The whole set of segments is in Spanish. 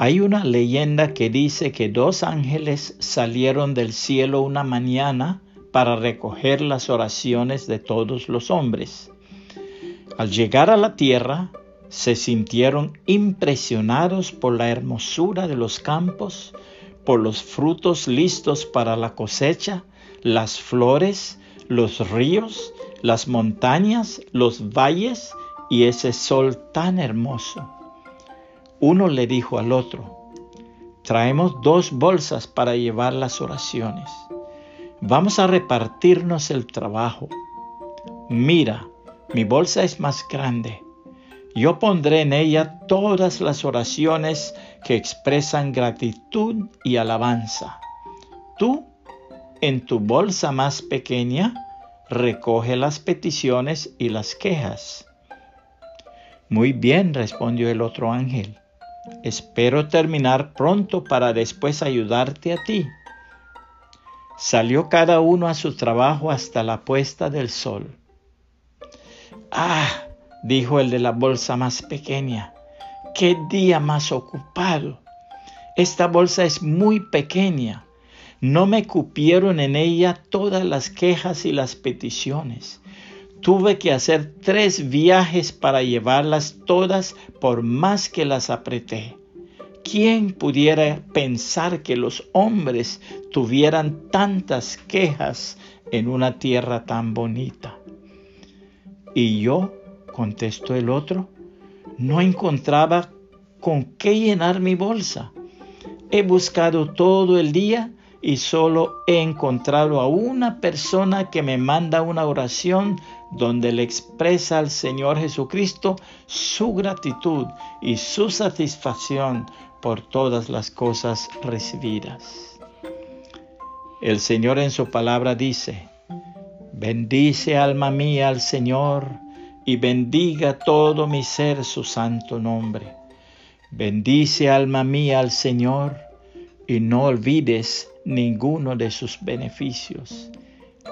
Hay una leyenda que dice que dos ángeles salieron del cielo una mañana para recoger las oraciones de todos los hombres. Al llegar a la tierra, se sintieron impresionados por la hermosura de los campos, por los frutos listos para la cosecha, las flores, los ríos, las montañas, los valles y ese sol tan hermoso. Uno le dijo al otro, traemos dos bolsas para llevar las oraciones. Vamos a repartirnos el trabajo. Mira, mi bolsa es más grande. Yo pondré en ella todas las oraciones que expresan gratitud y alabanza. Tú, en tu bolsa más pequeña, recoge las peticiones y las quejas. Muy bien, respondió el otro ángel. Espero terminar pronto para después ayudarte a ti. Salió cada uno a su trabajo hasta la puesta del sol. Ah, dijo el de la bolsa más pequeña, qué día más ocupado. Esta bolsa es muy pequeña. No me cupieron en ella todas las quejas y las peticiones. Tuve que hacer tres viajes para llevarlas todas por más que las apreté. ¿Quién pudiera pensar que los hombres tuvieran tantas quejas en una tierra tan bonita? Y yo, contestó el otro, no encontraba con qué llenar mi bolsa. He buscado todo el día y solo he encontrado a una persona que me manda una oración donde le expresa al Señor Jesucristo su gratitud y su satisfacción por todas las cosas recibidas. El Señor en su palabra dice, bendice alma mía al Señor y bendiga todo mi ser su santo nombre. Bendice alma mía al Señor y no olvides ninguno de sus beneficios.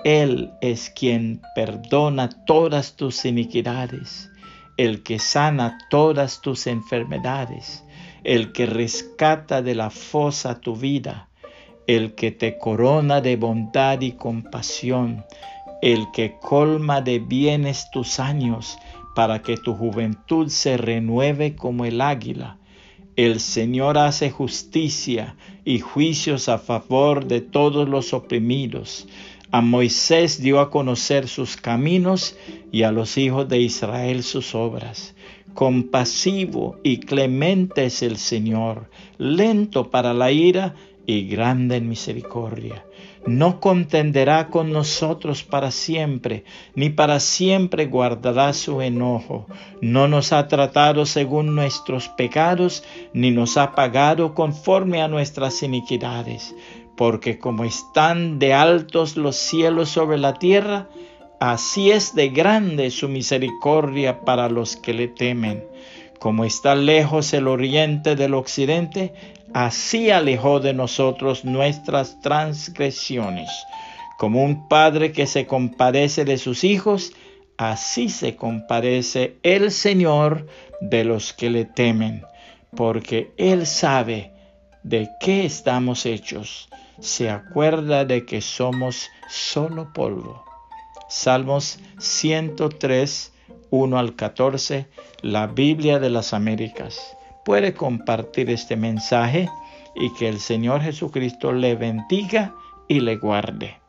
Él es quien perdona todas tus iniquidades, el que sana todas tus enfermedades, el que rescata de la fosa tu vida, el que te corona de bondad y compasión, el que colma de bienes tus años, para que tu juventud se renueve como el águila. El Señor hace justicia y juicios a favor de todos los oprimidos. A Moisés dio a conocer sus caminos y a los hijos de Israel sus obras. Compasivo y clemente es el Señor, lento para la ira y grande en misericordia. No contenderá con nosotros para siempre, ni para siempre guardará su enojo. No nos ha tratado según nuestros pecados, ni nos ha pagado conforme a nuestras iniquidades porque como están de altos los cielos sobre la tierra, así es de grande su misericordia para los que le temen. Como está lejos el oriente del occidente, así alejó de nosotros nuestras transgresiones. Como un padre que se compadece de sus hijos, así se compadece el Señor de los que le temen, porque Él sabe de qué estamos hechos se acuerda de que somos solo polvo. Salmos 103, 1 al 14, la Biblia de las Américas. Puede compartir este mensaje y que el Señor Jesucristo le bendiga y le guarde.